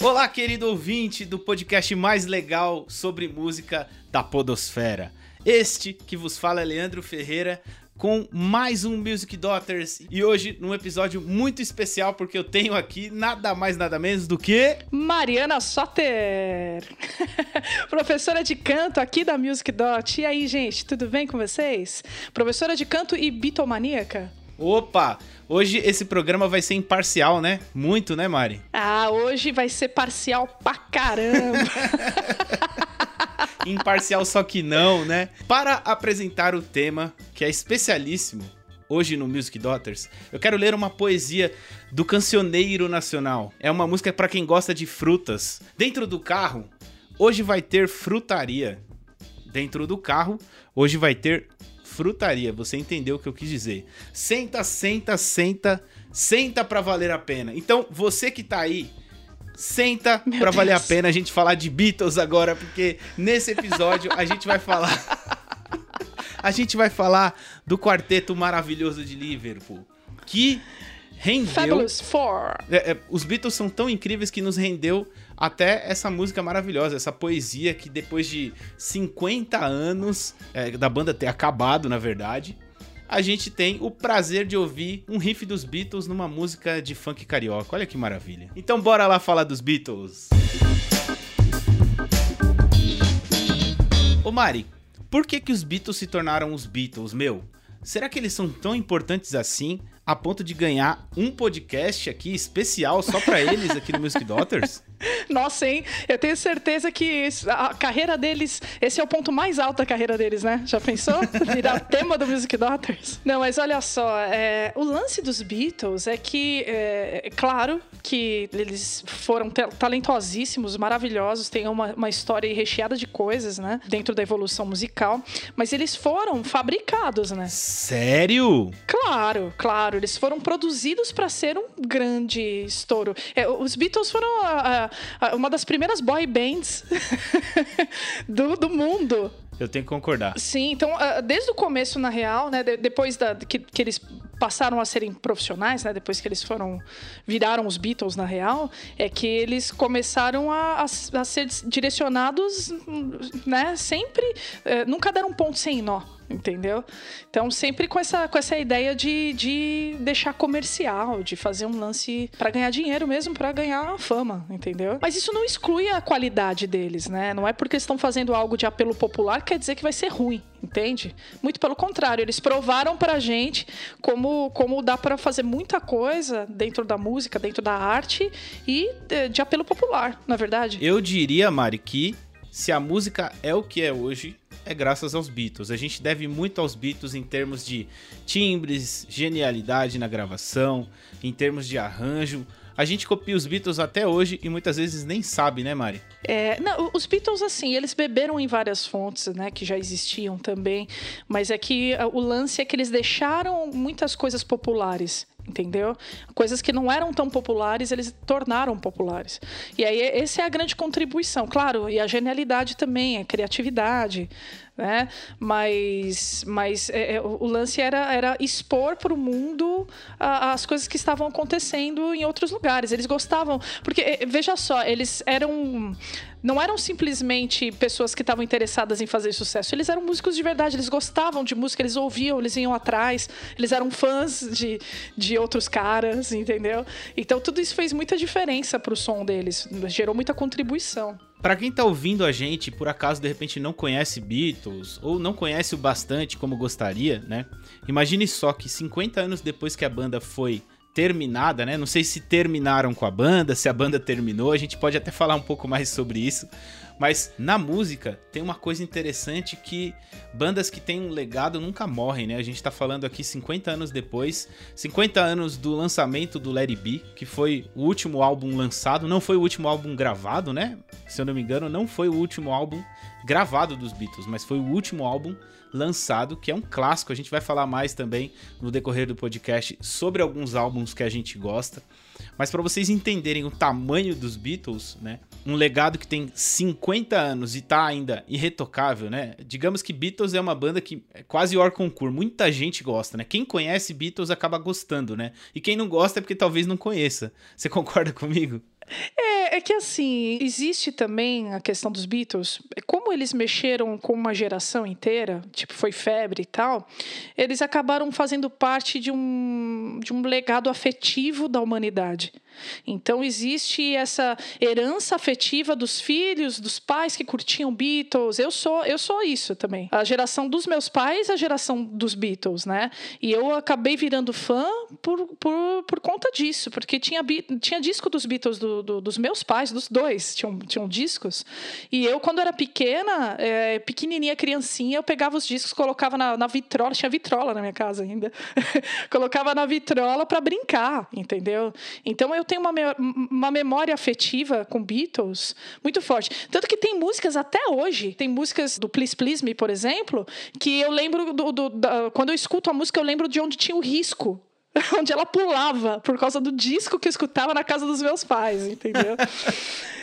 Olá, querido ouvinte do podcast mais legal sobre música da Podosfera. Este que vos fala é Leandro Ferreira com mais um Music Daughters e hoje num episódio muito especial porque eu tenho aqui nada mais nada menos do que Mariana Soter, professora de canto aqui da Music Dot. E aí, gente, tudo bem com vocês? Professora de canto e bitomaníaca? Opa! Hoje esse programa vai ser imparcial, né? Muito, né, Mari? Ah, hoje vai ser parcial pra caramba. imparcial só que não, né? Para apresentar o tema, que é especialíssimo, hoje no Music Daughters, eu quero ler uma poesia do Cancioneiro Nacional. É uma música para quem gosta de frutas. Dentro do carro, hoje vai ter frutaria. Dentro do carro, hoje vai ter frutaria. Você entendeu o que eu quis dizer? Senta, senta, senta, senta para valer a pena. Então, você que tá aí, senta Meu pra Deus. valer a pena a gente falar de Beatles agora, porque nesse episódio a gente vai falar. a gente vai falar do quarteto maravilhoso de Liverpool. Que rendeu. Fabulous Four. É, é, os Beatles são tão incríveis que nos rendeu até essa música maravilhosa, essa poesia que depois de 50 anos é, da banda ter acabado, na verdade, a gente tem o prazer de ouvir um riff dos Beatles numa música de funk carioca. Olha que maravilha. Então bora lá falar dos Beatles. Ô Mari, por que que os Beatles se tornaram os Beatles, meu? Será que eles são tão importantes assim a ponto de ganhar um podcast aqui especial só para eles aqui no Music Daughters? Nossa, hein? Eu tenho certeza que a carreira deles, esse é o ponto mais alto da carreira deles, né? Já pensou? Virar tema do Music Daughters? Não, mas olha só, é, o lance dos Beatles é que, é, é claro que eles foram talentosíssimos, maravilhosos, têm uma, uma história recheada de coisas, né? Dentro da evolução musical, mas eles foram fabricados, né? Sério? Claro, claro. Eles foram produzidos para ser um grande estouro. É, os Beatles foram a, a uma das primeiras boy bands do, do mundo. Eu tenho que concordar. Sim, então, ah, desde o começo, na real, né, depois da, que, que eles passaram a serem profissionais, né, depois que eles foram viraram os Beatles na real, é que eles começaram a, a, a ser direcionados, né, sempre, é, nunca deram um ponto sem nó entendeu? Então, sempre com essa, com essa ideia de, de deixar comercial, de fazer um lance para ganhar dinheiro mesmo, para ganhar fama, entendeu? Mas isso não exclui a qualidade deles, né? Não é porque estão fazendo algo de apelo popular que quer dizer que vai ser ruim, entende? Muito pelo contrário, eles provaram pra gente como, como dá para fazer muita coisa dentro da música, dentro da arte e de, de apelo popular, na é verdade. Eu diria, Mari, que se a música é o que é hoje, é graças aos Beatles. A gente deve muito aos Beatles em termos de timbres, genialidade na gravação, em termos de arranjo. A gente copia os Beatles até hoje e muitas vezes nem sabe, né, Mari? É, não, os Beatles, assim, eles beberam em várias fontes, né, que já existiam também, mas é que ah, o lance é que eles deixaram muitas coisas populares entendeu? Coisas que não eram tão populares, eles tornaram populares. E aí, essa é a grande contribuição. Claro, e a genialidade também, a criatividade, né? Mas, mas é, é o lance era, era expor para o mundo a, as coisas que estavam acontecendo em outros lugares. Eles gostavam, porque é, veja só, eles eram não eram simplesmente pessoas que estavam interessadas em fazer sucesso. Eles eram músicos de verdade, eles gostavam de música, eles ouviam, eles iam atrás, eles eram fãs de, de outros caras, entendeu? Então tudo isso fez muita diferença para o som deles, gerou muita contribuição. Para quem tá ouvindo a gente, por acaso de repente não conhece Beatles ou não conhece o bastante como gostaria, né? Imagine só que 50 anos depois que a banda foi terminada, né? Não sei se terminaram com a banda, se a banda terminou, a gente pode até falar um pouco mais sobre isso. Mas na música tem uma coisa interessante que bandas que têm um legado nunca morrem, né? A gente tá falando aqui 50 anos depois, 50 anos do lançamento do It Be, que foi o último álbum lançado, não foi o último álbum gravado, né? Se eu não me engano, não foi o último álbum gravado dos Beatles, mas foi o último álbum lançado, que é um clássico. A gente vai falar mais também no decorrer do podcast sobre alguns álbuns que a gente gosta. Mas para vocês entenderem o tamanho dos Beatles, né? Um legado que tem 50 anos e tá ainda irretocável, né? Digamos que Beatles é uma banda que é quase hors concurso, muita gente gosta, né? Quem conhece Beatles acaba gostando, né? E quem não gosta é porque talvez não conheça. Você concorda comigo? É, é que assim, existe também a questão dos Beatles. Como eles mexeram com uma geração inteira, tipo, foi febre e tal, eles acabaram fazendo parte de um, de um legado afetivo da humanidade. Então existe essa herança afetiva dos filhos, dos pais que curtiam Beatles. Eu sou, eu sou isso também. A geração dos meus pais, a geração dos Beatles, né? E eu acabei virando fã por, por, por conta disso, porque tinha, tinha disco dos Beatles do, do, dos meus pais, dos dois, tinham, tinham discos. E eu, quando era pequena, é, pequenininha, criancinha, eu pegava os discos, colocava na, na vitrola, tinha vitrola na minha casa ainda, colocava na vitrola para brincar, entendeu? Então eu tenho uma, uma memória afetiva com Beatles muito forte. Tanto que tem músicas até hoje, tem músicas do Please Please Me, por exemplo, que eu lembro do, do quando eu escuto a música, eu lembro de onde tinha o risco onde ela pulava por causa do disco que eu escutava na casa dos meus pais, entendeu?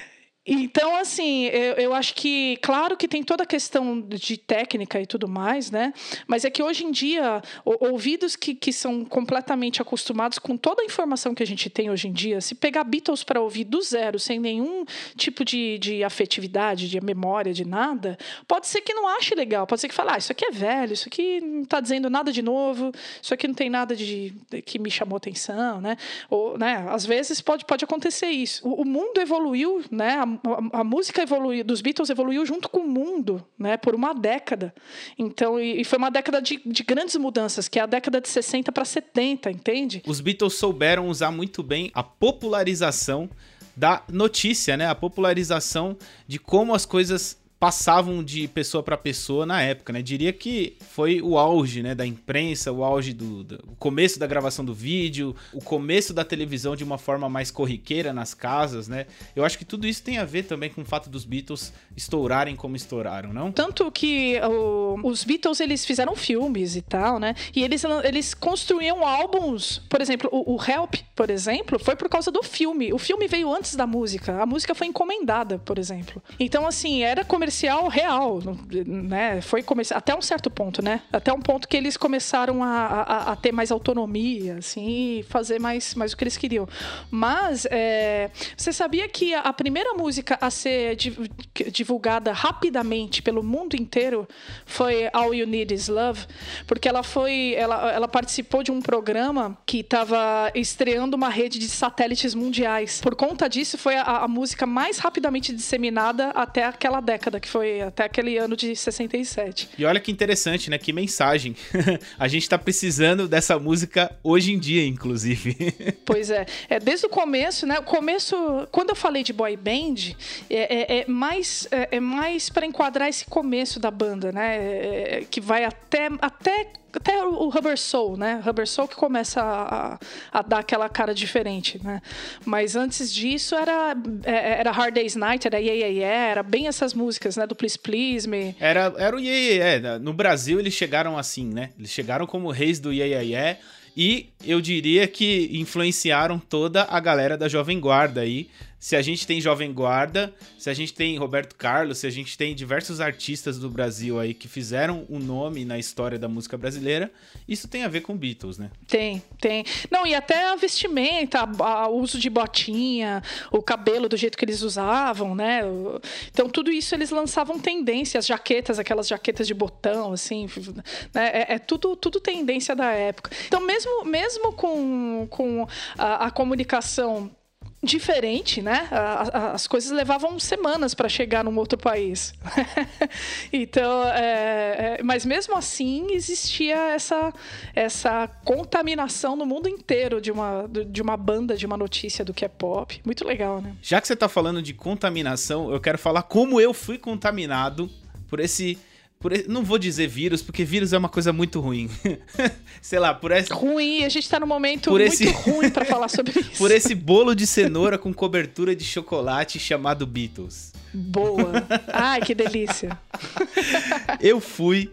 Então, assim, eu, eu, acho que, claro que tem toda a questão de técnica e tudo mais, né? Mas é que hoje em dia, ouvidos que, que são completamente acostumados com toda a informação que a gente tem hoje em dia, se pegar Beatles para ouvir do zero, sem nenhum tipo de, de afetividade, de memória, de nada, pode ser que não ache legal, pode ser que fale, ah, isso aqui é velho, isso aqui não está dizendo nada de novo, isso aqui não tem nada de, de, que me chamou atenção, né? Ou, né? Às vezes pode, pode acontecer isso. O, o mundo evoluiu, né? A, música evoluiu, dos Beatles evoluiu junto com o mundo, né, por uma década. Então, e, e foi uma década de, de, grandes mudanças, que é a década de 60 para 70, entende? Os Beatles souberam usar muito bem a popularização da notícia, né? A popularização de como as coisas passavam de pessoa para pessoa na época, né? Diria que foi o auge, né, da imprensa, o auge do, do o começo da gravação do vídeo, o começo da televisão de uma forma mais corriqueira nas casas, né? Eu acho que tudo isso tem a ver também com o fato dos Beatles estourarem como estouraram, não? Tanto que o, os Beatles eles fizeram filmes e tal, né? E eles eles construíam álbuns, por exemplo, o, o Help, por exemplo, foi por causa do filme. O filme veio antes da música. A música foi encomendada, por exemplo. Então assim, era comercial comercial real, né? Foi comercial, até um certo ponto, né? Até um ponto que eles começaram a, a, a ter mais autonomia, assim, fazer mais, mais o que eles queriam. Mas é, você sabia que a primeira música a ser divulgada rapidamente pelo mundo inteiro foi All You Need Is Love, porque ela foi, ela, ela participou de um programa que estava estreando uma rede de satélites mundiais. Por conta disso, foi a, a música mais rapidamente disseminada até aquela década década, que foi até aquele ano de 67. E olha que interessante, né? Que mensagem. a gente tá precisando dessa música hoje em dia, inclusive. pois é. é. Desde o começo, né? O começo, quando eu falei de boy band, é, é, é mais, é, é mais para enquadrar esse começo da banda, né? É, é, que vai até, até até o Rubber Soul, né? Rubber Soul que começa a, a, dar aquela cara diferente, né? Mas antes disso era, é, era Hard Day's Night, era Yeah, yeah, yeah era bem essas músicas, né? Do Please Please Me. Era, era o Yeah, yeah, yeah. No Brasil eles chegaram assim, né? Eles chegaram como reis do Yeah, yeah, yeah. E eu diria que influenciaram toda a galera da Jovem Guarda aí, se a gente tem Jovem Guarda, se a gente tem Roberto Carlos, se a gente tem diversos artistas do Brasil aí que fizeram um nome na história da música brasileira, isso tem a ver com Beatles, né? Tem, tem. Não, e até a vestimenta, o uso de botinha, o cabelo do jeito que eles usavam, né? Então, tudo isso eles lançavam tendência, as jaquetas, aquelas jaquetas de botão, assim, né? É, é tudo, tudo tendência da época. Então, mesmo, mesmo com, com a, a comunicação diferente, né? As coisas levavam semanas para chegar num outro país. então, é, é, mas mesmo assim existia essa, essa contaminação no mundo inteiro de uma, de uma banda, de uma notícia do que é pop. Muito legal, né? Já que você está falando de contaminação, eu quero falar como eu fui contaminado por esse por, não vou dizer vírus, porque vírus é uma coisa muito ruim. Sei lá, por esse. Ruim, a gente tá num momento por muito esse... ruim para falar sobre isso. por esse bolo de cenoura com cobertura de chocolate chamado Beatles. Boa. Ai, que delícia. Eu fui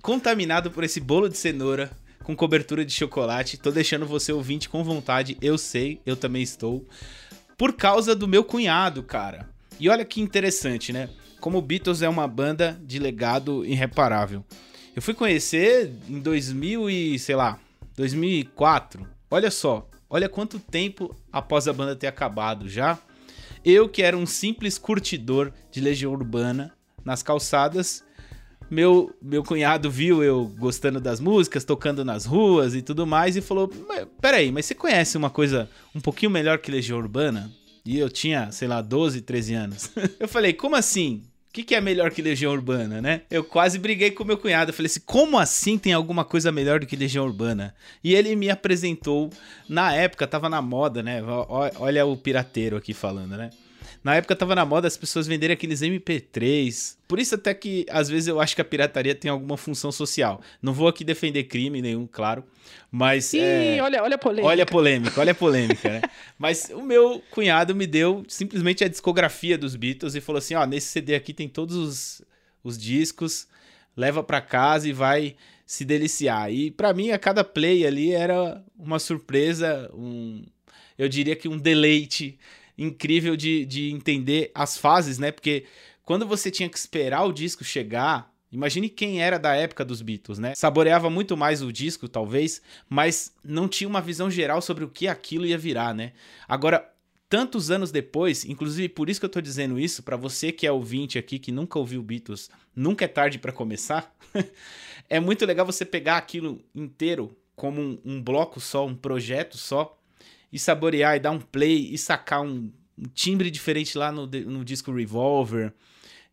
contaminado por esse bolo de cenoura com cobertura de chocolate. Tô deixando você ouvinte com vontade, eu sei, eu também estou. Por causa do meu cunhado, cara. E olha que interessante, né? Como Beatles é uma banda de legado irreparável. Eu fui conhecer em 2000 e, sei lá, 2004. Olha só, olha quanto tempo após a banda ter acabado já. Eu que era um simples curtidor de Legião Urbana nas calçadas, meu, meu cunhado viu eu gostando das músicas, tocando nas ruas e tudo mais, e falou: Peraí, mas você conhece uma coisa um pouquinho melhor que Legião Urbana? E eu tinha, sei lá, 12, 13 anos. eu falei: Como assim? O que, que, é melhor que Legião Urbana, né? Eu quase briguei com meu cunhado. Eu falei assim: como assim tem alguma coisa melhor do que Legião Urbana? E ele me apresentou, na época, tava na moda, né? Olha o pirateiro aqui falando, né? Na época tava na moda as pessoas venderem aqueles MP3. Por isso até que às vezes eu acho que a pirataria tem alguma função social. Não vou aqui defender crime nenhum, claro, mas Ih, é... olha, olha a polêmica. Olha a polêmica, olha a polêmica, né? Mas o meu cunhado me deu simplesmente a discografia dos Beatles e falou assim: "Ó, nesse CD aqui tem todos os, os discos, leva para casa e vai se deliciar". E para mim a cada play ali era uma surpresa, um eu diria que um deleite incrível de, de entender as fases, né? Porque quando você tinha que esperar o disco chegar, Imagine quem era da época dos Beatles, né? Saboreava muito mais o disco, talvez, mas não tinha uma visão geral sobre o que aquilo ia virar, né? Agora, tantos anos depois, inclusive por isso que eu tô dizendo isso, para você que é ouvinte aqui, que nunca ouviu Beatles, nunca é tarde para começar, é muito legal você pegar aquilo inteiro como um, um bloco só, um projeto só, e saborear e dar um play e sacar um, um timbre diferente lá no, no disco Revolver,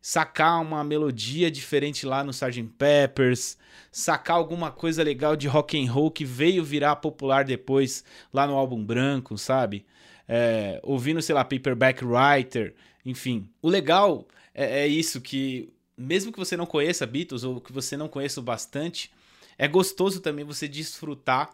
sacar uma melodia diferente lá no Sgt. Peppers, sacar alguma coisa legal de rock and roll que veio virar popular depois lá no álbum branco, sabe? É, ouvindo, sei lá, Paperback Writer, enfim. O legal é, é isso, que mesmo que você não conheça Beatles ou que você não conheça bastante, é gostoso também você desfrutar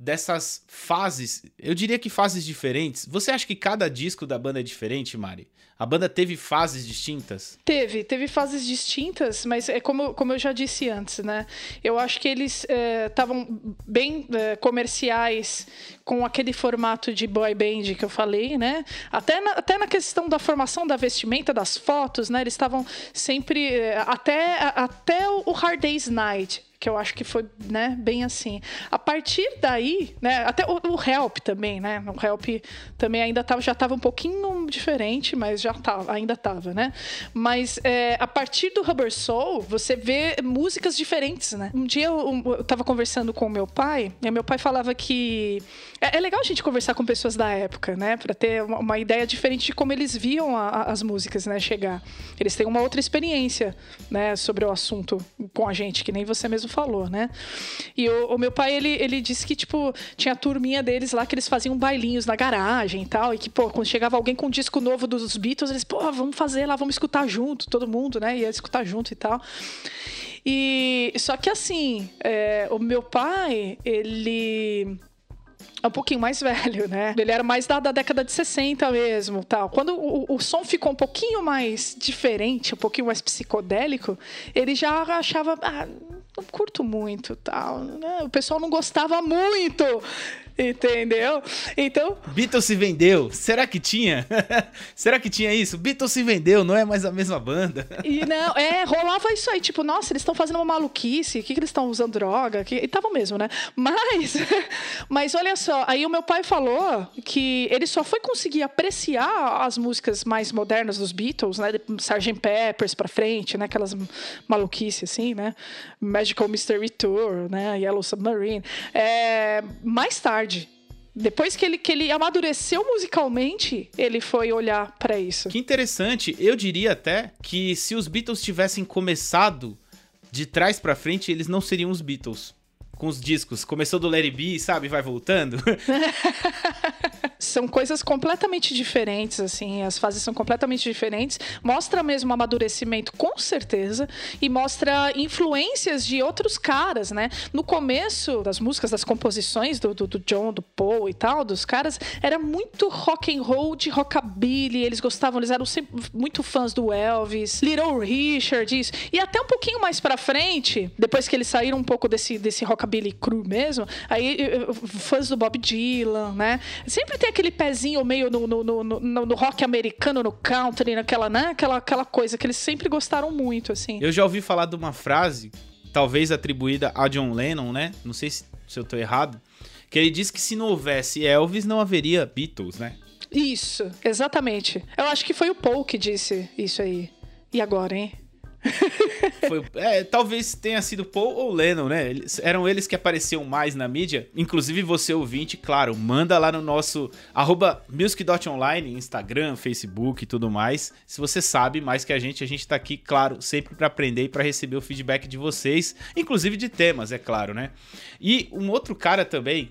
dessas fases, eu diria que fases diferentes. Você acha que cada disco da banda é diferente, Mari? A banda teve fases distintas? Teve, teve fases distintas, mas é como, como eu já disse antes, né? Eu acho que eles estavam é, bem é, comerciais com aquele formato de boy band que eu falei, né? Até na, até na questão da formação da vestimenta, das fotos, né? Eles estavam sempre. É, até, até o Hard Day's Night que eu acho que foi, né, bem assim. A partir daí, né, até o, o Help também, né, o Help também ainda tava, já estava um pouquinho diferente, mas já tava, ainda estava, né. Mas é, a partir do Rubber Soul, você vê músicas diferentes, né. Um dia eu, eu tava conversando com meu pai, e meu pai falava que é, é legal a gente conversar com pessoas da época, né, para ter uma, uma, ideia diferente de como eles viam a, a, as músicas, né, chegar. Eles têm uma outra experiência, né, sobre o assunto com a gente, que nem você mesmo falou, né? E o, o, meu pai, ele, ele disse que, tipo, tinha a turminha deles lá que eles faziam bailinhos na garagem e tal. E que, pô, quando chegava alguém com um disco novo dos Beatles, eles, pô, vamos fazer lá, vamos escutar junto, todo mundo, né? Ia escutar junto e tal. E só que assim, é, o meu pai, ele é um pouquinho mais velho, né? Ele era mais da, da década de 60 mesmo, tal. Quando o, o, som ficou um pouquinho mais diferente, um pouquinho mais psicodélico, ele já achava, ah, não curto muito, tal. Né? O pessoal não gostava muito. Entendeu? Então. Beatles se vendeu. Será que tinha? Será que tinha isso? Beatles se vendeu, não é mais a mesma banda. E não, é, rolava isso aí, tipo, nossa, eles estão fazendo uma maluquice, o que, que eles estão usando droga? Que, e tava mesmo, né? Mas, mas olha só, aí o meu pai falou que ele só foi conseguir apreciar as músicas mais modernas dos Beatles, né? Sgt. Peppers pra frente, né? Aquelas maluquices assim, né? Magical Mystery Tour, né? Yellow Submarine. É, mais tarde tarde. Depois que ele, que ele amadureceu musicalmente, ele foi olhar para isso. Que interessante. Eu diria até que se os Beatles tivessem começado de trás para frente, eles não seriam os Beatles com os discos. Começou do Larry B, sabe? Vai voltando. são coisas completamente diferentes, assim. As fases são completamente diferentes. Mostra mesmo amadurecimento, com certeza. E mostra influências de outros caras, né? No começo das músicas, das composições do, do, do John, do Paul e tal, dos caras, era muito rock and roll de rockabilly. Eles gostavam, eles eram sempre muito fãs do Elvis, Little Richard, isso. E até um pouquinho mais pra frente, depois que eles saíram um pouco desse, desse rockabilly cru mesmo, aí fãs do Bob Dylan, né? Sempre tem aquele pezinho meio no, no, no, no, no rock americano, no country, naquela, né? Aquela, aquela coisa que eles sempre gostaram muito, assim. Eu já ouvi falar de uma frase, talvez atribuída a John Lennon, né? Não sei se, se eu tô errado, que ele disse que se não houvesse Elvis, não haveria Beatles, né? Isso, exatamente. Eu acho que foi o Paul que disse isso aí. E agora, hein? Foi, é, talvez tenha sido Paul ou Lennon, né? Eles, eram eles que apareciam mais na mídia. Inclusive você ouvinte, claro, manda lá no nosso arroba music.online, Instagram, Facebook e tudo mais. Se você sabe mais que a gente, a gente tá aqui, claro, sempre para aprender e para receber o feedback de vocês, inclusive de temas, é claro, né? E um outro cara também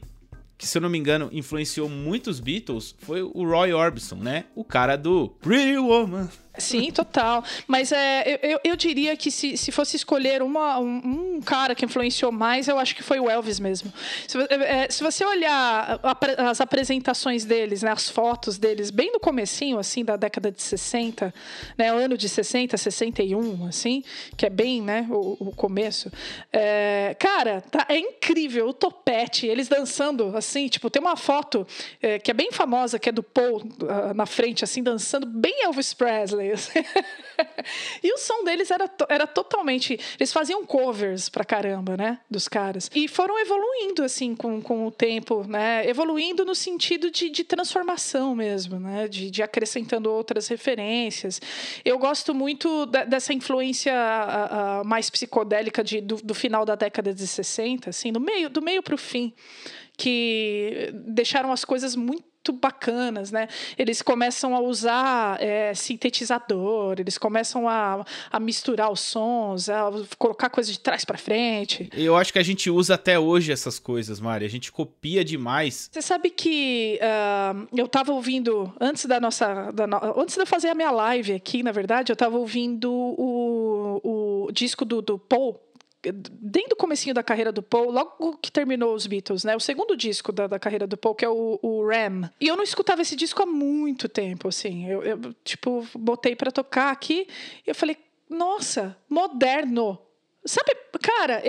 que se eu não me engano influenciou muitos Beatles foi o Roy Orbison, né? O cara do Pretty Woman. Sim, total. Mas é, eu, eu diria que se, se fosse escolher uma, um, um, cara que influenciou mais, eu acho que foi o Elvis mesmo. Se, é, é se você olhar as apresentações deles, né, as fotos deles, bem no comecinho, assim, da década de 60, né, ano de 60, 61, assim, que é bem, né, o, o começo. É, cara, tá, é incrível, o topete, eles dançando, assim, tipo, tem uma foto é, que é bem famosa, que é do Paul uh, na frente, assim, dançando bem Elvis Presley, e o som deles era, era totalmente. Eles faziam covers pra caramba, né? Dos caras. E foram evoluindo, assim, com, com o tempo, né? Evoluindo no sentido de, de transformação mesmo, né? De, de acrescentando outras referências. Eu gosto muito da, dessa influência a, a mais psicodélica de, do, do final da década de 60, assim, do meio, do meio pro fim que deixaram as coisas muito bacanas, né? Eles começam a usar é, sintetizador, eles começam a, a misturar os sons, a colocar coisas de trás para frente. Eu acho que a gente usa até hoje essas coisas, Mari. A gente copia demais. Você sabe que uh, eu tava ouvindo antes da nossa, da no... antes de eu fazer a minha live aqui, na verdade, eu tava ouvindo o, o disco do, do Paul desde o comecinho da carreira do Paul, logo que terminou os Beatles, né? O segundo disco da, da carreira do Paul, que é o, o Ram. E eu não escutava esse disco há muito tempo, assim. Eu, eu tipo, botei para tocar aqui e eu falei, nossa, moderno. Sabe, cara,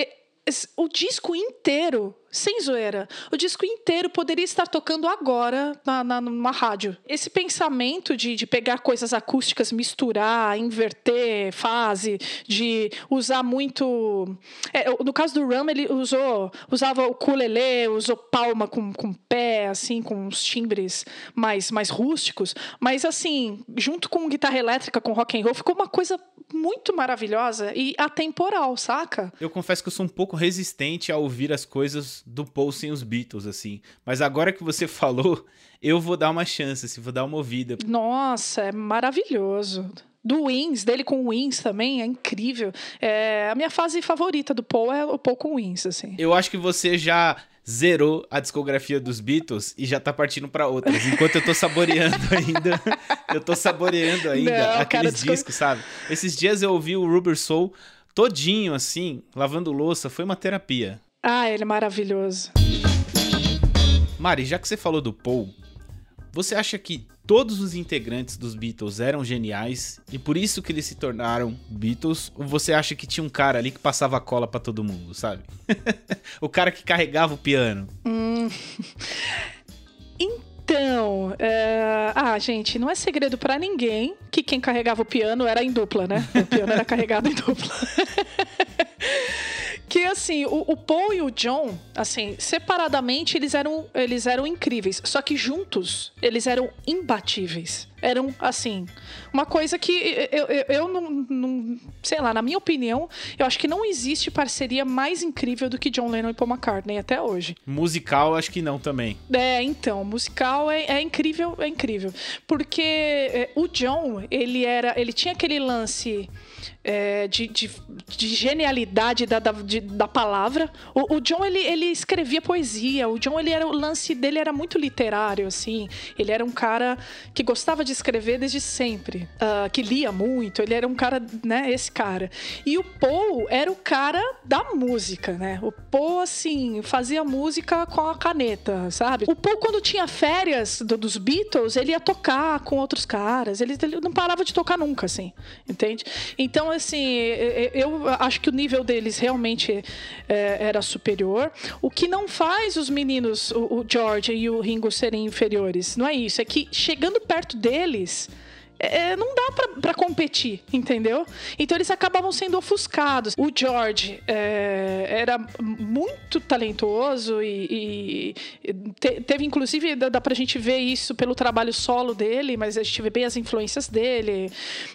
o disco inteiro sem zoeira. O disco inteiro poderia estar tocando agora na, na, numa rádio. Esse pensamento de, de pegar coisas acústicas, misturar, inverter fase, de usar muito. É, no caso do Ram, ele usou, usava o ukulele, usou palma com, com pé, assim, com os timbres mais, mais rústicos. Mas, assim, junto com guitarra elétrica, com rock and roll, ficou uma coisa muito maravilhosa e atemporal, saca? Eu confesso que eu sou um pouco resistente a ouvir as coisas do Paul sem os Beatles, assim. Mas agora que você falou, eu vou dar uma chance, assim, vou dar uma ouvida. Nossa, é maravilhoso. Do Wings, dele com o Wings também, é incrível. É, a minha fase favorita do Paul é o Paul com Wings, assim. Eu acho que você já zerou a discografia dos Beatles e já tá partindo para outras. Enquanto eu tô saboreando ainda, eu tô saboreando ainda Não, aqueles discos, sabe? Esses dias eu ouvi o Rubber Soul todinho assim, lavando louça, foi uma terapia. Ah, ele é maravilhoso. Mari, já que você falou do Paul, você acha que todos os integrantes dos Beatles eram geniais e por isso que eles se tornaram Beatles? Ou você acha que tinha um cara ali que passava cola para todo mundo, sabe? o cara que carregava o piano? Hum. Então, é... ah, gente, não é segredo para ninguém que quem carregava o piano era em dupla, né? O piano era carregado em dupla. que assim, o, o, Paul e o John, assim, separadamente eles eram, eles eram incríveis, só que juntos eles eram imbatíveis. Eram, assim, uma coisa que eu, eu, eu não, não, sei lá, na minha opinião, eu acho que não existe parceria mais incrível do que John Lennon e Paul McCartney até hoje. Musical, acho que não também. É, então, musical é, é incrível, é incrível. Porque é, o John, ele era, ele tinha aquele lance é, de, de, de, genialidade da, da, de, da palavra. O, o, John, ele, ele escrevia poesia. O John, ele era, o lance dele era muito literário, assim. Ele era um cara que gostava de escrever desde sempre. Uh, que lia muito. Ele era um cara, né, esse cara. E o Paul era o cara da música, né? O Paul, assim, fazia música com a caneta, sabe? O Paul, quando tinha férias do, dos Beatles, ele ia tocar com outros caras. Ele, ele não parava de tocar nunca, assim. Entende? Então, assim, eu acho que o nível deles realmente é, era superior. O que não faz os meninos, o, George e o Ringo, serem inferiores. Não é isso. É que chegando perto deles é, não dá para competir, entendeu? Então eles acabavam sendo ofuscados. O George é, era muito talentoso e, e te, teve, inclusive, dá, dá pra gente ver isso pelo trabalho solo dele, mas a gente vê bem as influências dele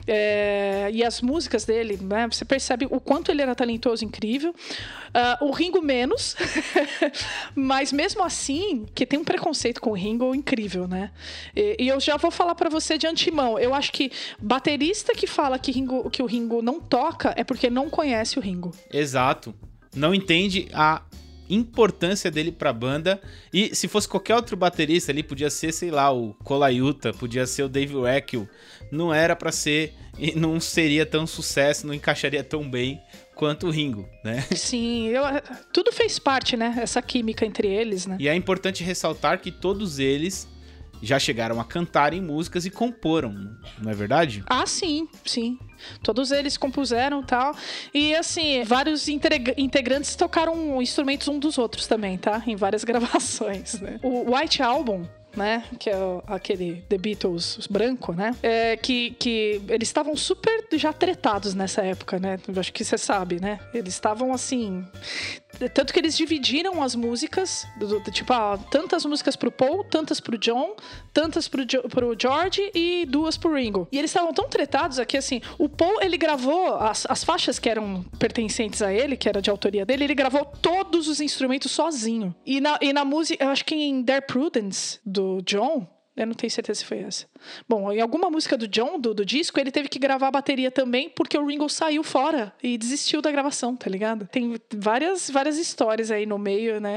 é, e as músicas dele, né? Você percebe o quanto ele era talentoso, incrível. Uh, o Ringo menos, mas mesmo assim, que tem um preconceito com o Ringo incrível, né? E, e eu já vou falar para você de antemão. Eu acho que baterista que fala que, Ringo, que o Ringo não toca é porque não conhece o Ringo. Exato. Não entende a importância dele pra banda. E se fosse qualquer outro baterista ali, podia ser, sei lá, o Colaiuta, podia ser o Dave Weckl. Não era para ser e não seria tão sucesso, não encaixaria tão bem quanto o Ringo, né? Sim, eu, tudo fez parte, né? Essa química entre eles, né? E é importante ressaltar que todos eles já chegaram a cantar em músicas e comporam, não é verdade? Ah, sim, sim. Todos eles compuseram tal. E assim, vários integrantes tocaram instrumentos um dos outros também, tá? Em várias gravações, né? O White Album né? Que é aquele The Beatles branco, né? É, que, que eles estavam super já tretados nessa época, né? Acho que você sabe, né? Eles estavam assim. Tanto que eles dividiram as músicas, do, do, tipo, ah, tantas músicas pro Paul, tantas pro John, tantas pro, pro George e duas pro Ringo. E eles estavam tão tretados aqui, assim, o Paul, ele gravou as, as faixas que eram pertencentes a ele, que era de autoria dele, ele gravou todos os instrumentos sozinho. E na, e na música, eu acho que em Their Prudence, do John, eu não tenho certeza se foi essa. Bom, em alguma música do John, do, do, disco, ele teve que gravar a bateria também, porque o Ringo saiu fora e desistiu da gravação, tá ligado? Tem várias, várias histórias aí no meio, né?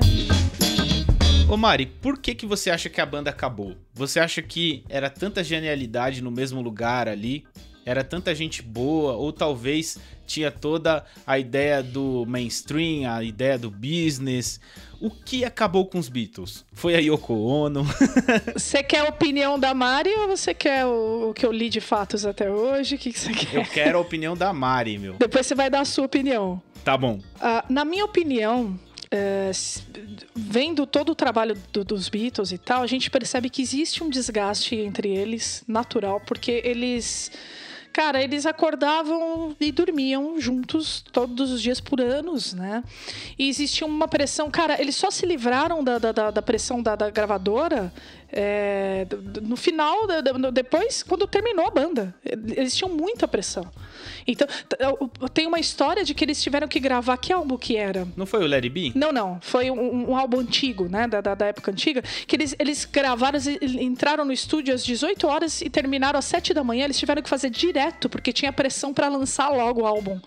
Ô Mari, por que, que você acha que a banda acabou? Você acha que era tanta genialidade no mesmo lugar ali? Era tanta gente boa? Ou talvez tinha toda a ideia do mainstream, a ideia do business? O que acabou com os Beatles? Foi a Yoko Ono? Você quer a opinião da Mari ou você quer o, o que eu li de fatos até hoje? O que, você quer? Eu quero a opinião da Mari, meu. Depois você vai dar a sua opinião. Tá bom. Uh, na minha opinião, é, vendo todo o trabalho do, dos Beatles e tal, a gente percebe que existe um desgaste entre eles, natural, porque eles cara, eles acordavam e dormiam juntos todos os dias por anos, né? E existia uma pressão, cara, eles só se livraram da, da, da pressão da, da gravadora é, no final, depois, quando terminou a banda. Eles tinham muita pressão. Então, tem uma história de que eles tiveram que gravar. Que álbum que era? Não foi o Larry B? Não, não. Foi um, um álbum antigo, né? Da, da, da, época antiga. Que eles, eles gravaram, entraram no estúdio às 18 horas e terminaram às 7 da manhã. Eles tiveram que fazer direto, porque tinha pressão para lançar logo o álbum.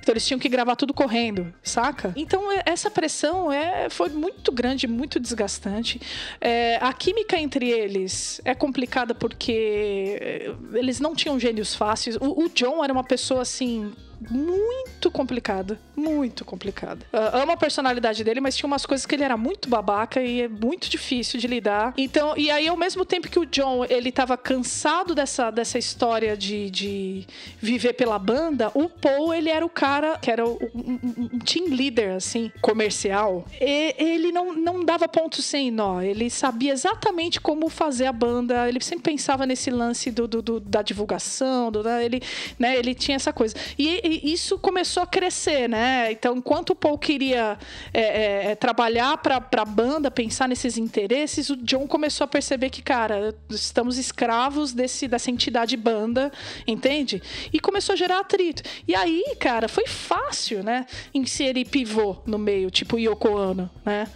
Então eles tinham que gravar tudo correndo, saca? Então é, essa pressão é, foi muito grande, muito desgastante. É, a química entre eles é complicada porque é, eles não tinham gênios fáceis. O, o John era uma pessoa assim muito complicada. Muito complicada. Uh, amo a personalidade dele, mas tinha umas coisas que ele era muito babaca e é muito difícil de lidar. Então, e aí, ao mesmo tempo que o John, ele tava cansado dessa, dessa história de, de viver pela banda, o Paul, ele era o cara que era o, um, um team leader, assim, comercial. E ele não, não dava ponto sem nó. Ele sabia exatamente como fazer a banda. Ele sempre pensava nesse lance do, do, do da divulgação, do, da, ele, né, ele tinha essa coisa. E isso começou a crescer, né? Então, enquanto o Paul queria é, é, é trabalhar para a banda, pensar nesses interesses, o John começou a perceber que, cara, estamos escravos desse, dessa entidade banda, entende? E começou a gerar atrito. E aí, cara, foi fácil, né? Inserir pivô no meio, tipo Yoko Ono, né?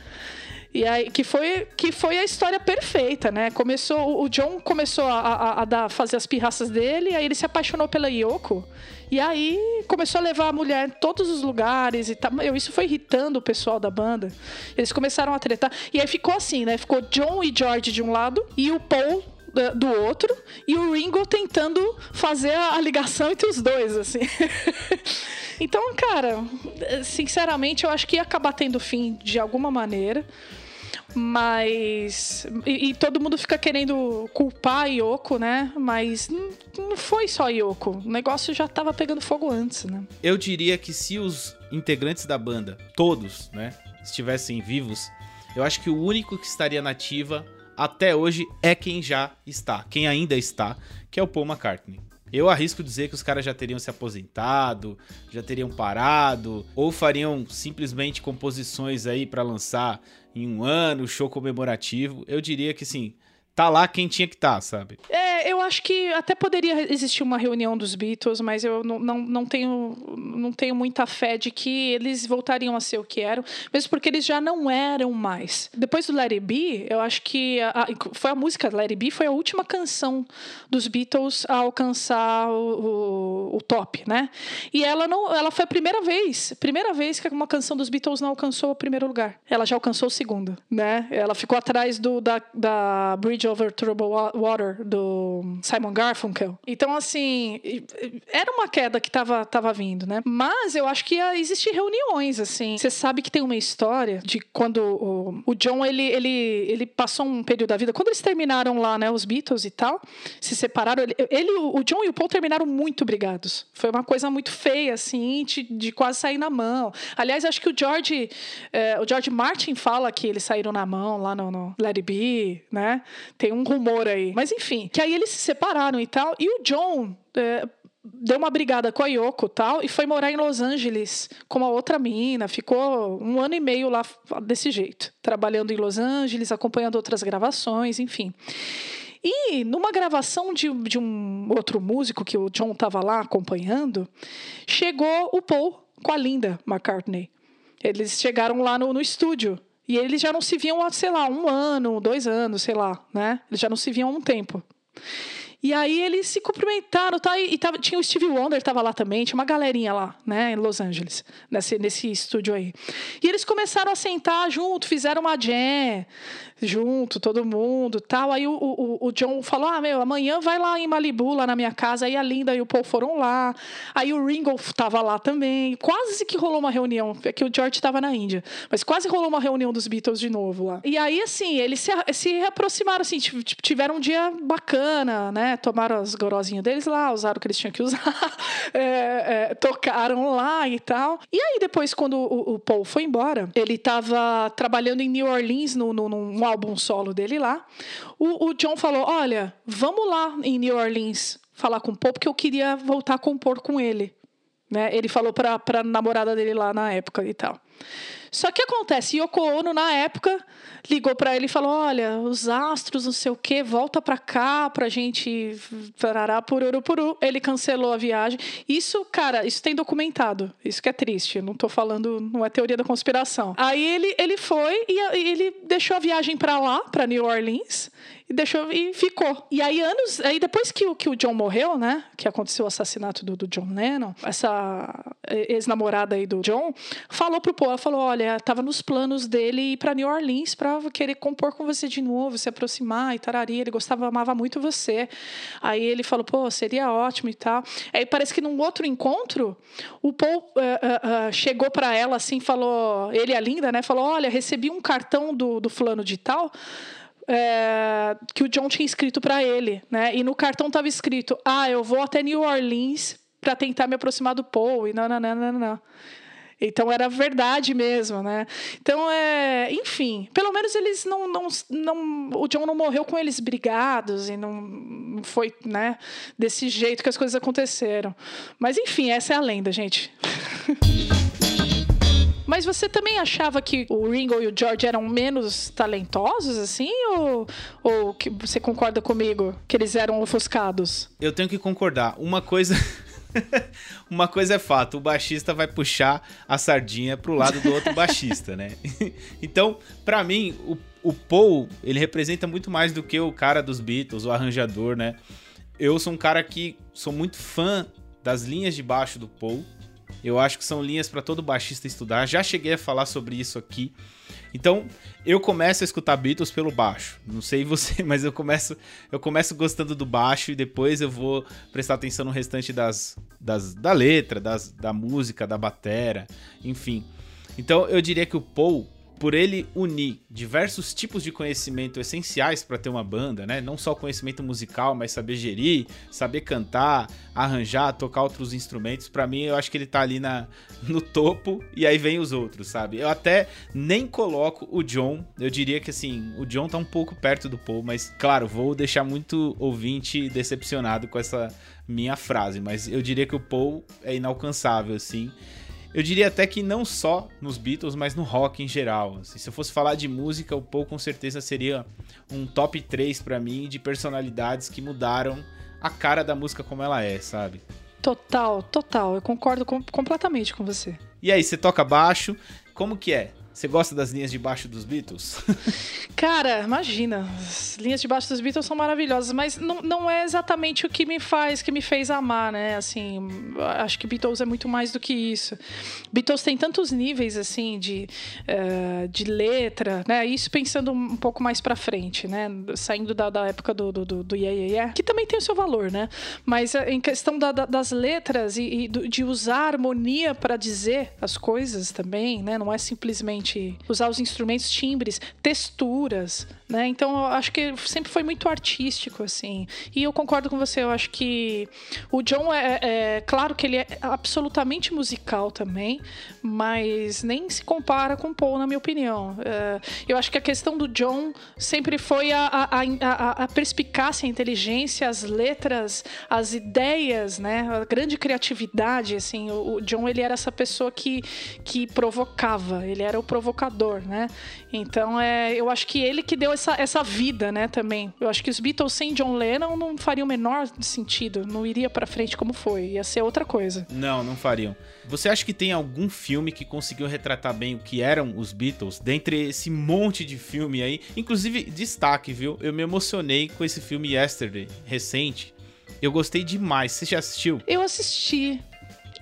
E aí, que foi, que foi a história perfeita, né? Começou, o John começou a, a, a dar, fazer as pirraças dele, aí ele se apaixonou pela Yoko. E aí começou a levar a mulher em todos os lugares e tal. Eu, isso foi irritando o pessoal da banda. Eles começaram a tretar. E aí ficou assim, né? Ficou John e George de um lado e o Paul do outro e o Ringo tentando fazer a ligação entre os dois, assim. então, cara, sinceramente, eu acho que ia acabar tendo fim de alguma maneira. Mas. E, e, todo mundo fica querendo culpar a Yoko, né? Mas não, foi só a Yoko. O negócio já tava pegando fogo antes, né? Eu diria que se os integrantes da banda, todos, né, estivessem vivos, eu acho que o único que estaria nativa até hoje é quem já está, quem ainda está, que é o Paul McCartney. Eu arrisco dizer que os caras já teriam se aposentado, já teriam parado, ou fariam simplesmente composições aí para lançar em um ano, show comemorativo. Eu diria que sim, tá lá quem tinha que estar, tá, sabe? É, eu acho que até poderia existir uma reunião dos Beatles, mas eu não, não, não, tenho, não tenho muita fé de que eles voltariam a ser o que eram, mesmo porque eles já não eram mais. Depois do Let It Be, eu acho que a, a, foi a música Let It Be, foi a última canção dos Beatles a alcançar o, o, o top, né? E ela não, ela foi a primeira vez, primeira vez que uma canção dos Beatles não alcançou o primeiro lugar. Ela já alcançou o segundo, né? Ela ficou atrás do da, da Bridge Over Troubled Water, do Simon Garfunkel. Então, assim, era uma queda que tava, tava vindo, né? Mas eu acho que ia existir reuniões, assim. Você sabe que tem uma história de quando o, o John, ele, ele, ele passou um período da vida, quando eles terminaram lá, né, os Beatles e tal, se separaram, ele, ele o John e o Paul terminaram muito brigados. Foi uma coisa muito feia, assim, de, de quase sair na mão. Aliás, acho que o George, é, o George Martin fala que eles saíram na mão lá no, no Let It Be, né? Tem um rumor aí. Mas enfim, que aí eles se separaram e tal. E o John. É, deu uma brigada com a Yoko tal e foi morar em Los Angeles com uma outra mina. Ficou um ano e meio lá desse jeito, trabalhando em Los Angeles, acompanhando outras gravações, enfim. E numa gravação de, de um outro músico que o John estava lá acompanhando, chegou o Paul com a Linda McCartney. Eles chegaram lá no, no estúdio e eles já não se viam há, sei lá, um ano, dois anos, sei lá, né? Eles já não se viam há um tempo. E aí eles se cumprimentaram tá? e, e tava, tinha o Steve Wonder, estava lá também, tinha uma galerinha lá, né, em Los Angeles, nesse, nesse estúdio aí. E eles começaram a sentar junto, fizeram uma jam junto, todo mundo tal. Aí o, o, o John falou: Ah, meu, amanhã vai lá em Malibu, lá na minha casa. Aí a Linda e o Paul foram lá. Aí o Ringo estava lá também. Quase que rolou uma reunião. É que o George estava na Índia. Mas quase rolou uma reunião dos Beatles de novo lá. E aí, assim, eles se, se aproximaram, assim, tiveram um dia bacana, né? Tomaram as gorozinhas deles lá, usaram o que eles tinham que usar, é, é, tocaram lá e tal. E aí, depois, quando o, o Paul foi embora, ele estava trabalhando em New Orleans, no, num álbum solo dele lá. O, o John falou: Olha, vamos lá em New Orleans falar com o Paul, porque eu queria voltar a compor com ele. Né? Ele falou para a namorada dele lá na época e tal. Só que acontece, Yoko Ono, na época, ligou para ele e falou: Olha, os astros, não sei o quê, volta para cá pra gente. Parará. Ele cancelou a viagem. Isso, cara, isso tem documentado. Isso que é triste. Não tô falando, não é teoria da conspiração. Aí ele, ele foi e ele deixou a viagem para lá, para New Orleans e deixou e ficou. E aí anos, aí depois que o que o John morreu, né, que aconteceu o assassinato do, do John Lennon, essa ex-namorada aí do John falou pro Paul, falou, olha, tava nos planos dele ir para New Orleans para querer compor com você de novo, se aproximar e tararia, ele gostava, amava muito você. Aí ele falou, pô, seria ótimo e tal. Aí parece que num outro encontro, o Paul uh, uh, chegou para ela assim, falou, ele a Linda, né, falou, olha, recebi um cartão do, do fulano de tal é, que o John tinha escrito para ele, né? E no cartão estava escrito: "Ah, eu vou até New Orleans para tentar me aproximar do Paul". E não, não, não, não, não. Então era verdade mesmo, né? Então é, enfim, pelo menos eles não, não, não, o John não morreu com eles brigados e não, foi, né? Desse jeito que as coisas aconteceram. Mas enfim, essa é a lenda, gente. Mas você também achava que o Ringo e o George eram menos talentosos, assim? Ou, ou que você concorda comigo que eles eram ofuscados? Eu tenho que concordar. Uma coisa. Uma coisa é fato, o baixista vai puxar a sardinha pro lado do outro baixista, né? então, para mim, o, o Paul, ele representa muito mais do que o cara dos Beatles, o arranjador, né? Eu sou um cara que sou muito fã das linhas de baixo do Paul. Eu acho que são linhas para todo baixista estudar. Já cheguei a falar sobre isso aqui. Então, eu começo a escutar Beatles pelo baixo. Não sei você, mas eu começo eu começo gostando do baixo e depois eu vou prestar atenção no restante das, das da letra, das, da música, da batera, enfim. Então, eu diria que o Paul por ele unir diversos tipos de conhecimento essenciais para ter uma banda, né? Não só conhecimento musical, mas saber gerir, saber cantar, arranjar, tocar outros instrumentos. Para mim, eu acho que ele tá ali na, no topo e aí vem os outros, sabe? Eu até nem coloco o John. Eu diria que assim, o John tá um pouco perto do Paul, mas claro, vou deixar muito ouvinte decepcionado com essa minha frase, mas eu diria que o Paul é inalcançável assim. Eu diria até que não só nos Beatles, mas no rock em geral. Assim, se eu fosse falar de música, o Paul com certeza seria um top 3 para mim de personalidades que mudaram a cara da música como ela é, sabe? Total, total. Eu concordo com, completamente com você. E aí, você toca baixo, como que é? Você gosta das linhas de baixo dos Beatles? Cara, imagina. As linhas de baixo dos Beatles são maravilhosas, mas não, não é exatamente o que me faz, que me fez amar, né? Assim, acho que Beatles é muito mais do que isso. Beatles tem tantos níveis, assim, de, uh, de letra, né? Isso pensando um pouco mais pra frente, né? Saindo da, da época do, do, do, do yeah, yeah, yeah, que também tem o seu valor, né? Mas eh, em questão da, da, das letras e, e de usar harmonia para dizer as coisas também, né? Não é simplesmente usar os instrumentos, timbres, texturas, né? Então eu acho que sempre foi muito artístico, assim. E eu concordo com você, eu acho que o John é, é claro que ele é absolutamente musical também, mas nem se compara com o Paul, na minha opinião. É, eu acho que a questão do John sempre foi a, a, a, a perspicácia, a inteligência, as letras, as ideias, né? A grande criatividade, assim. O, o John, ele era essa pessoa que, que provocava, ele era o provocador, né? Então, é, eu acho que ele que deu essa, essa vida, né, também. Eu acho que os Beatles sem John Lennon não fariam o menor sentido, não iria para frente como foi, ia ser outra coisa. Não, não fariam. Você acha que tem algum filme que conseguiu retratar bem o que eram os Beatles, dentre esse monte de filme aí? Inclusive, destaque, viu? Eu me emocionei com esse filme Yesterday, recente. Eu gostei demais. Você já assistiu? Eu assisti.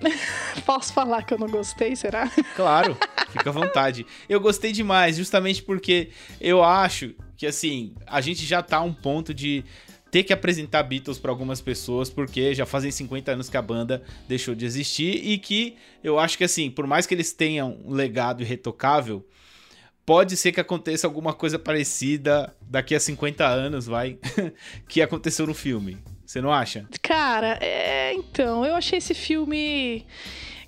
Posso falar que eu não gostei, será? Claro, fica à vontade. Eu gostei demais, justamente porque eu acho que assim, a gente já tá a um ponto de ter que apresentar Beatles para algumas pessoas, porque já fazem 50 anos que a banda deixou de existir e que eu acho que assim, por mais que eles tenham um legado irretocável, pode ser que aconteça alguma coisa parecida daqui a 50 anos, vai, que aconteceu no filme. Você não acha? Cara, é, então, eu achei esse filme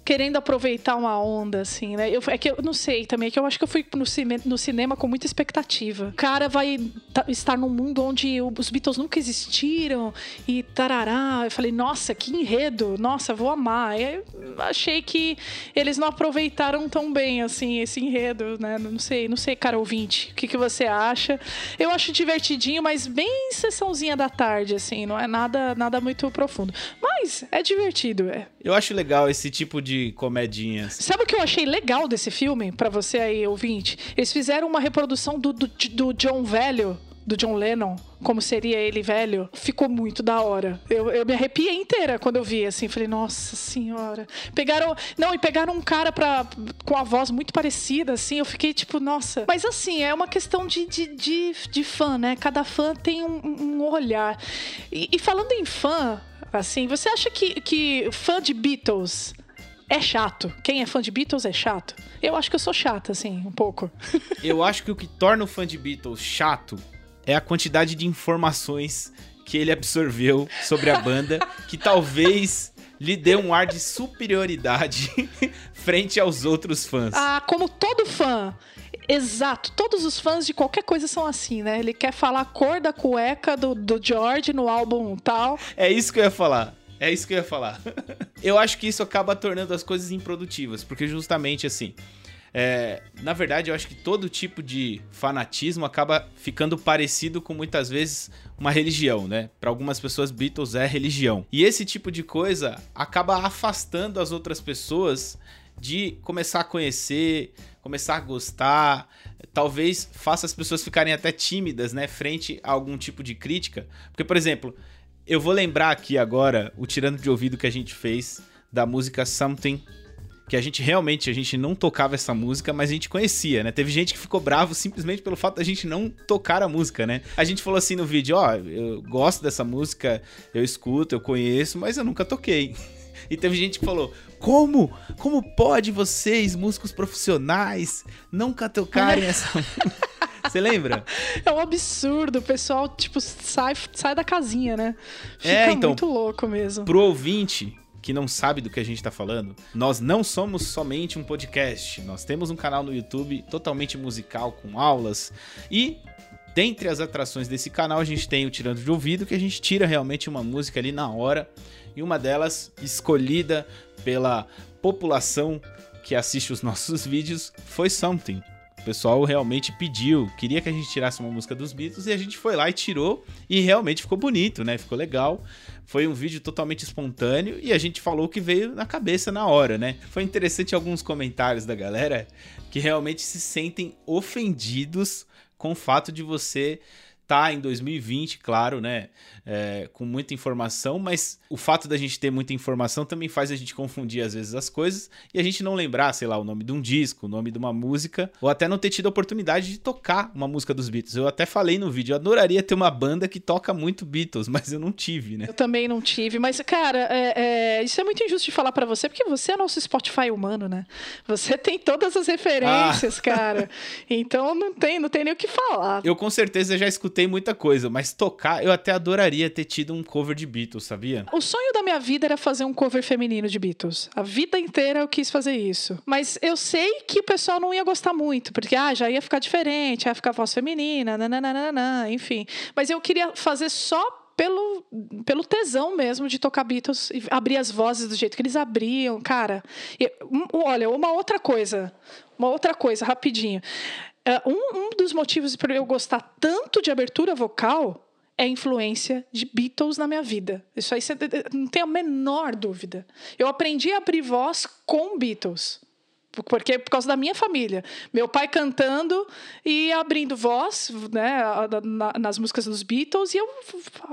querendo aproveitar uma onda, assim, né? Eu, é que eu não sei também, é que eu acho que eu fui no, no cinema com muita expectativa. O cara vai estar num mundo onde os Beatles nunca existiram e tarará. Eu falei, nossa, que enredo, nossa, vou amar. Eu achei que eles não aproveitaram tão bem, assim, esse enredo, né? Não sei, não sei, cara ouvinte, o que, que você acha? Eu acho divertidinho, mas bem sessãozinha da tarde, assim, não é nada, nada muito profundo. Mas é divertido, é. Eu acho legal esse tipo de de comedinhas. Sabe o que eu achei legal desse filme, para você aí, ouvinte? Eles fizeram uma reprodução do, do, do John velho do John Lennon, como seria ele velho, ficou muito da hora. Eu, eu me arrepiei inteira quando eu vi, assim, falei, nossa senhora. Pegaram, não, e pegaram um cara pra, com a voz muito parecida, assim, eu fiquei tipo, nossa. Mas assim, é uma questão de, de, de, de fã, né? Cada fã tem um, um olhar. E, e, falando em fã, assim, você acha que, que fã de Beatles é chato. Quem é fã de Beatles é chato. Eu acho que eu sou chata, assim, um pouco. eu acho que o que torna o fã de Beatles chato é a quantidade de informações que ele absorveu sobre a banda, que talvez lhe dê um ar de superioridade frente aos outros fãs. Ah, como todo fã. Exato, todos os fãs de qualquer coisa são assim, né? Ele quer falar a cor da cueca do, do George no álbum tal. É isso que eu ia falar. É isso que eu ia falar. eu acho que isso acaba tornando as coisas improdutivas, porque justamente assim. É, na verdade, eu acho que todo tipo de fanatismo acaba ficando parecido com muitas vezes uma religião, né? Para algumas pessoas, Beatles é religião. E esse tipo de coisa acaba afastando as outras pessoas de começar a conhecer, começar a gostar, talvez faça as pessoas ficarem até tímidas, né, frente a algum tipo de crítica. Porque, por exemplo, eu vou lembrar aqui agora o tirando de ouvido que a gente fez da música Something que a gente realmente a gente não tocava essa música, mas a gente conhecia, né? Teve gente que ficou bravo simplesmente pelo fato da gente não tocar a música, né? A gente falou assim no vídeo, ó, oh, eu gosto dessa música, eu escuto, eu conheço, mas eu nunca toquei. E teve gente que falou: Como? Como pode vocês, músicos profissionais, nunca tocarem essa Você lembra? É um absurdo. O pessoal, tipo, sai, sai da casinha, né? Fica é, então, muito louco mesmo. Pro ouvinte que não sabe do que a gente tá falando, nós não somos somente um podcast. Nós temos um canal no YouTube totalmente musical, com aulas. E dentre as atrações desse canal, a gente tem o Tirando de Ouvido, que a gente tira realmente uma música ali na hora e uma delas escolhida pela população que assiste os nossos vídeos foi Something. O pessoal realmente pediu, queria que a gente tirasse uma música dos Beatles e a gente foi lá e tirou e realmente ficou bonito, né? Ficou legal. Foi um vídeo totalmente espontâneo e a gente falou o que veio na cabeça na hora, né? Foi interessante alguns comentários da galera que realmente se sentem ofendidos com o fato de você tá em 2020, claro, né? É, com muita informação, mas o fato da gente ter muita informação também faz a gente confundir às vezes as coisas e a gente não lembrar, sei lá, o nome de um disco, o nome de uma música, ou até não ter tido a oportunidade de tocar uma música dos Beatles. Eu até falei no vídeo, eu adoraria ter uma banda que toca muito Beatles, mas eu não tive, né? Eu também não tive, mas cara, é, é, isso é muito injusto de falar para você, porque você é nosso Spotify humano, né? Você tem todas as referências, ah. cara. Então não tem, não tem nem o que falar. Eu com certeza já escutei escutei muita coisa, mas tocar, eu até adoraria ter tido um cover de Beatles, sabia? O sonho da minha vida era fazer um cover feminino de Beatles. A vida inteira eu quis fazer isso. Mas eu sei que o pessoal não ia gostar muito, porque ah, já ia ficar diferente, ia ficar voz feminina, nananana, enfim. Mas eu queria fazer só pelo, pelo tesão mesmo de tocar Beatles e abrir as vozes do jeito que eles abriam, cara. E, um, olha, uma outra coisa, uma outra coisa, rapidinho. Uh, um, um dos motivos para eu gostar tanto de abertura vocal é a influência de Beatles na minha vida. Isso aí você não tem a menor dúvida. Eu aprendi a abrir voz com Beatles. Porque por causa da minha família. Meu pai cantando e abrindo voz né, nas músicas dos Beatles, e eu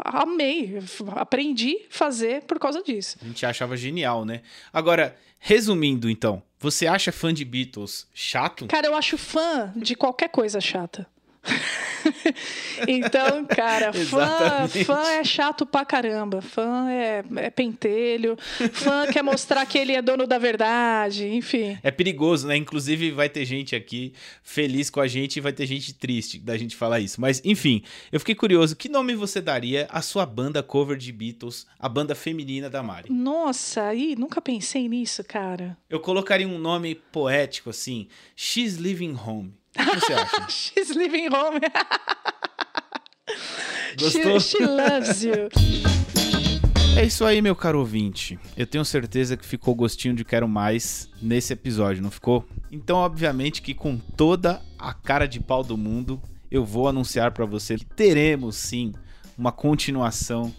amei, aprendi a fazer por causa disso. A gente achava genial, né? Agora, resumindo então, você acha fã de Beatles chato? Cara, eu acho fã de qualquer coisa chata. então, cara, fã, fã é chato pra caramba. Fã é, é pentelho. Fã quer mostrar que ele é dono da verdade, enfim. É perigoso, né? Inclusive, vai ter gente aqui feliz com a gente e vai ter gente triste da gente falar isso. Mas, enfim, eu fiquei curioso: que nome você daria à sua banda cover de Beatles, a banda feminina da Mari? Nossa, aí nunca pensei nisso, cara. Eu colocaria um nome poético assim: She's Living Home. O que você acha? She's living home. Gostou? She, she loves you. É isso aí, meu caro ouvinte. Eu tenho certeza que ficou gostinho de quero mais nesse episódio, não ficou? Então, obviamente que com toda a cara de pau do mundo, eu vou anunciar para você que teremos sim uma continuação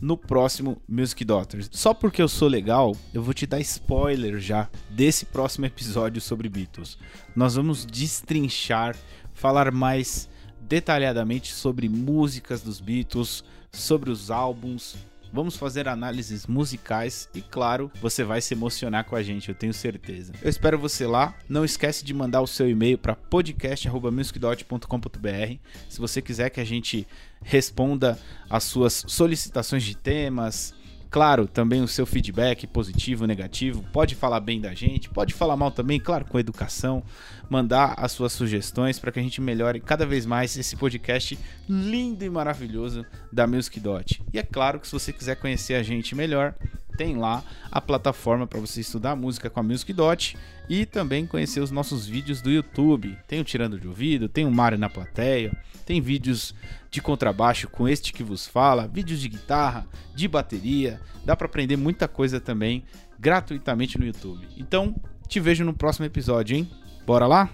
no próximo Music Doctors. Só porque eu sou legal, eu vou te dar spoiler já desse próximo episódio sobre Beatles. Nós vamos destrinchar, falar mais detalhadamente sobre músicas dos Beatles, sobre os álbuns, Vamos fazer análises musicais e, claro, você vai se emocionar com a gente, eu tenho certeza. Eu espero você lá. Não esquece de mandar o seu e-mail para podcast.musicdot.com.br se você quiser que a gente responda às suas solicitações de temas, Claro, também o seu feedback positivo, negativo, pode falar bem da gente, pode falar mal também, claro, com educação, mandar as suas sugestões para que a gente melhore cada vez mais esse podcast lindo e maravilhoso da Music Dot. E é claro que se você quiser conhecer a gente melhor, tem lá a plataforma para você estudar música com a Music Dot e também conhecer os nossos vídeos do YouTube. Tem o Tirando de Ouvido, tem o Mário na plateia, tem vídeos de contrabaixo com este que vos fala, vídeos de guitarra, de bateria, dá para aprender muita coisa também gratuitamente no YouTube. Então, te vejo no próximo episódio, hein? Bora lá?